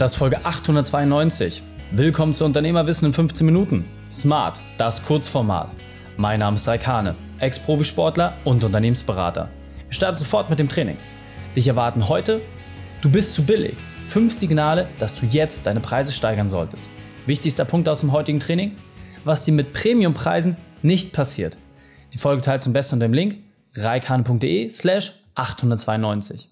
Das ist Folge 892. Willkommen zu Unternehmerwissen in 15 Minuten. Smart, das Kurzformat. Mein Name ist Raikane, Ex-Profisportler und Unternehmensberater. Wir starten sofort mit dem Training. Dich erwarten heute, du bist zu billig. Fünf Signale, dass du jetzt deine Preise steigern solltest. Wichtigster Punkt aus dem heutigen Training, was dir mit Premiumpreisen nicht passiert. Die Folge teilt zum besten unter dem Link reikane.de slash 892.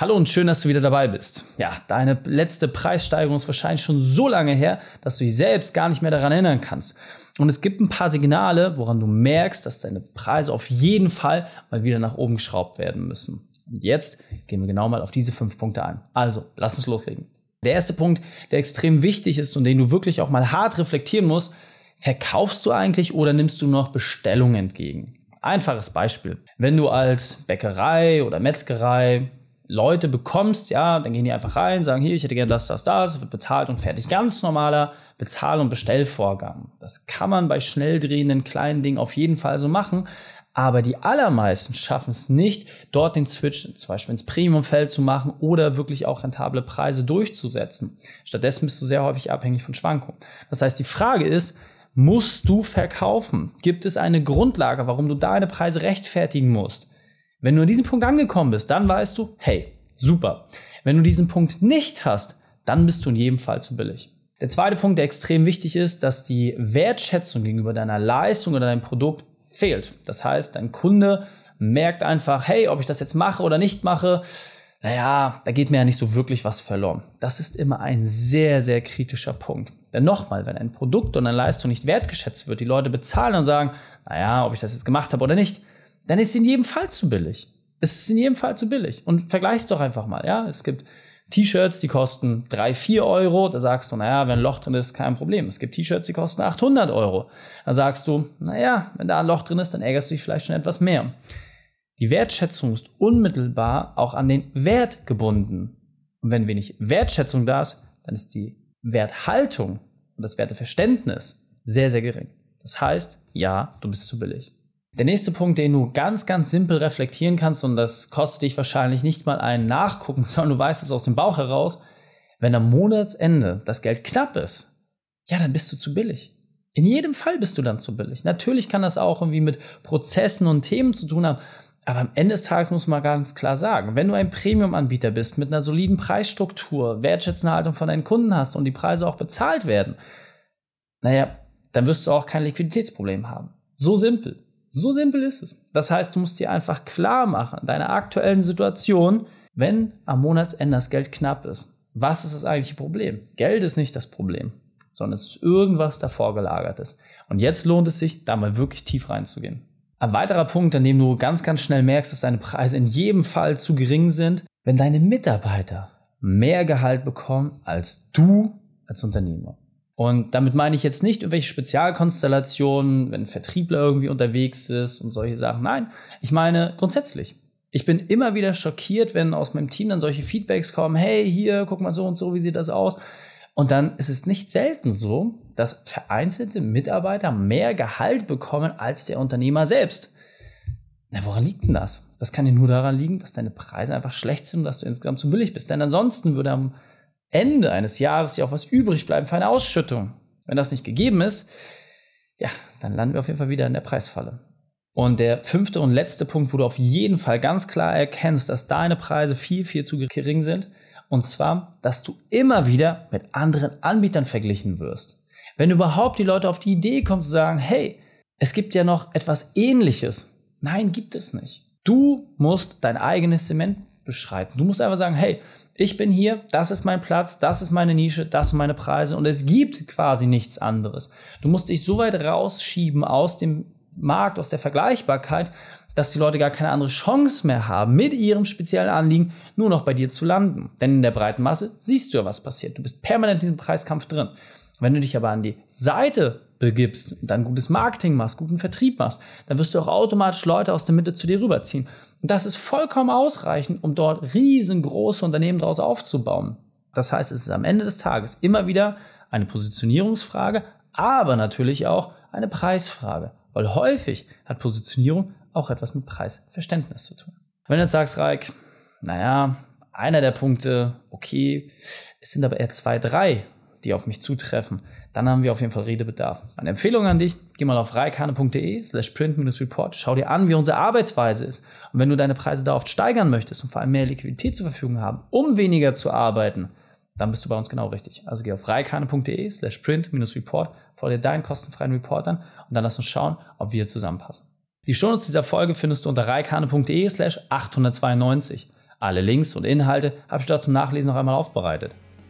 Hallo und schön, dass du wieder dabei bist. Ja, deine letzte Preissteigerung ist wahrscheinlich schon so lange her, dass du dich selbst gar nicht mehr daran erinnern kannst. Und es gibt ein paar Signale, woran du merkst, dass deine Preise auf jeden Fall mal wieder nach oben geschraubt werden müssen. Und jetzt gehen wir genau mal auf diese fünf Punkte ein. Also, lass uns loslegen. Der erste Punkt, der extrem wichtig ist und den du wirklich auch mal hart reflektieren musst, verkaufst du eigentlich oder nimmst du noch Bestellungen entgegen? Einfaches Beispiel. Wenn du als Bäckerei oder Metzgerei Leute bekommst, ja, dann gehen die einfach rein, sagen, hier, ich hätte gerne das, das, das, wird bezahlt und fertig. Ganz normaler Bezahl- und Bestellvorgang. Das kann man bei schnell drehenden kleinen Dingen auf jeden Fall so machen. Aber die allermeisten schaffen es nicht, dort den Switch zum Beispiel ins Premiumfeld zu machen oder wirklich auch rentable Preise durchzusetzen. Stattdessen bist du sehr häufig abhängig von Schwankungen. Das heißt, die Frage ist, musst du verkaufen? Gibt es eine Grundlage, warum du deine Preise rechtfertigen musst? Wenn du an diesem Punkt angekommen bist, dann weißt du, hey, super. Wenn du diesen Punkt nicht hast, dann bist du in jedem Fall zu billig. Der zweite Punkt, der extrem wichtig ist, dass die Wertschätzung gegenüber deiner Leistung oder deinem Produkt fehlt. Das heißt, dein Kunde merkt einfach, hey, ob ich das jetzt mache oder nicht mache, naja, da geht mir ja nicht so wirklich was verloren. Das ist immer ein sehr, sehr kritischer Punkt. Denn nochmal, wenn ein Produkt und eine Leistung nicht wertgeschätzt wird, die Leute bezahlen und sagen, naja, ob ich das jetzt gemacht habe oder nicht, dann ist es in jedem Fall zu billig. Es ist in jedem Fall zu billig. Und vergleich's doch einfach mal, ja. Es gibt T-Shirts, die kosten drei, vier Euro. Da sagst du, naja, wenn ein Loch drin ist, kein Problem. Es gibt T-Shirts, die kosten 800 Euro. Da sagst du, naja, wenn da ein Loch drin ist, dann ärgerst du dich vielleicht schon etwas mehr. Die Wertschätzung ist unmittelbar auch an den Wert gebunden. Und wenn wenig Wertschätzung da ist, dann ist die Werthaltung und das Werteverständnis sehr, sehr gering. Das heißt, ja, du bist zu billig. Der nächste Punkt, den du ganz, ganz simpel reflektieren kannst, und das kostet dich wahrscheinlich nicht mal ein Nachgucken, sondern du weißt es aus dem Bauch heraus, wenn am Monatsende das Geld knapp ist, ja, dann bist du zu billig. In jedem Fall bist du dann zu billig. Natürlich kann das auch irgendwie mit Prozessen und Themen zu tun haben, aber am Ende des Tages muss man ganz klar sagen, wenn du ein Premium-Anbieter bist mit einer soliden Preisstruktur, wertschätzende Haltung von deinen Kunden hast und die Preise auch bezahlt werden, naja, dann wirst du auch kein Liquiditätsproblem haben. So simpel. So simpel ist es. Das heißt, du musst dir einfach klar machen, deiner aktuellen Situation, wenn am Monatsende das Geld knapp ist. Was ist das eigentliche Problem? Geld ist nicht das Problem, sondern es ist irgendwas davor gelagertes. Und jetzt lohnt es sich, da mal wirklich tief reinzugehen. Ein weiterer Punkt, an dem du ganz, ganz schnell merkst, dass deine Preise in jedem Fall zu gering sind, wenn deine Mitarbeiter mehr Gehalt bekommen als du als Unternehmer. Und damit meine ich jetzt nicht irgendwelche Spezialkonstellationen, wenn ein Vertriebler irgendwie unterwegs ist und solche Sachen. Nein, ich meine grundsätzlich. Ich bin immer wieder schockiert, wenn aus meinem Team dann solche Feedbacks kommen, hey, hier, guck mal so und so, wie sieht das aus? Und dann ist es nicht selten so, dass vereinzelte Mitarbeiter mehr Gehalt bekommen als der Unternehmer selbst. Na, woran liegt denn das? Das kann ja nur daran liegen, dass deine Preise einfach schlecht sind und dass du insgesamt zu billig bist. Denn ansonsten würde am Ende eines Jahres ja auch was übrig bleiben für eine Ausschüttung. Wenn das nicht gegeben ist, ja, dann landen wir auf jeden Fall wieder in der Preisfalle. Und der fünfte und letzte Punkt, wo du auf jeden Fall ganz klar erkennst, dass deine Preise viel, viel zu gering sind, und zwar, dass du immer wieder mit anderen Anbietern verglichen wirst. Wenn überhaupt die Leute auf die Idee kommen zu sagen, hey, es gibt ja noch etwas ähnliches. Nein, gibt es nicht. Du musst dein eigenes Zement beschreiten. Du musst einfach sagen, hey, ich bin hier, das ist mein Platz, das ist meine Nische, das sind meine Preise und es gibt quasi nichts anderes. Du musst dich so weit rausschieben aus dem Markt, aus der Vergleichbarkeit, dass die Leute gar keine andere Chance mehr haben, mit ihrem speziellen Anliegen nur noch bei dir zu landen. Denn in der breiten Masse siehst du ja, was passiert. Du bist permanent in diesem Preiskampf drin. Wenn du dich aber an die Seite begibst und dann gutes Marketing machst, guten Vertrieb machst, dann wirst du auch automatisch Leute aus der Mitte zu dir rüberziehen. Und das ist vollkommen ausreichend, um dort riesengroße Unternehmen daraus aufzubauen. Das heißt, es ist am Ende des Tages immer wieder eine Positionierungsfrage, aber natürlich auch eine Preisfrage. Weil häufig hat Positionierung auch etwas mit Preisverständnis zu tun. Wenn du jetzt sagst, Reik, naja, einer der Punkte, okay, es sind aber eher zwei, drei, die auf mich zutreffen, dann haben wir auf jeden Fall Redebedarf. Eine Empfehlung an dich, geh mal auf reikane.de slash print-report, schau dir an, wie unsere Arbeitsweise ist. Und wenn du deine Preise da oft steigern möchtest und vor allem mehr Liquidität zur Verfügung haben, um weniger zu arbeiten, dann bist du bei uns genau richtig. Also geh auf reikane.de slash print-report, vor dir deinen kostenfreien Report an und dann lass uns schauen, ob wir zusammenpassen. Die Shownotes dieser Folge findest du unter reikane.de slash 892. Alle Links und Inhalte habe ich dort zum Nachlesen noch einmal aufbereitet.